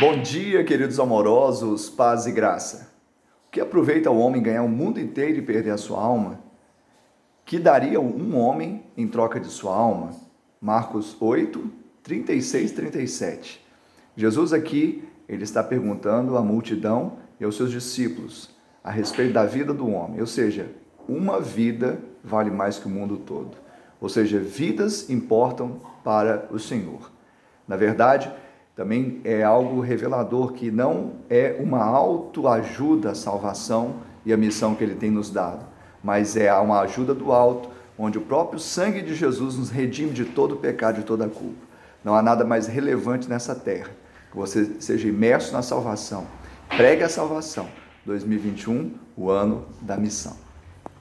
Bom dia, queridos amorosos, paz e graça. O que aproveita o homem ganhar o mundo inteiro e perder a sua alma? Que daria um homem em troca de sua alma? Marcos 8, 36, 37. Jesus aqui, ele está perguntando à multidão e aos seus discípulos a respeito da vida do homem, ou seja, uma vida vale mais que o mundo todo. Ou seja, vidas importam para o Senhor. Na verdade, também é algo revelador que não é uma autoajuda à salvação e a missão que ele tem nos dado, mas é uma ajuda do alto, onde o próprio sangue de Jesus nos redime de todo pecado e toda a culpa. Não há nada mais relevante nessa terra que você seja imerso na salvação. Pregue a salvação. 2021, o ano da missão.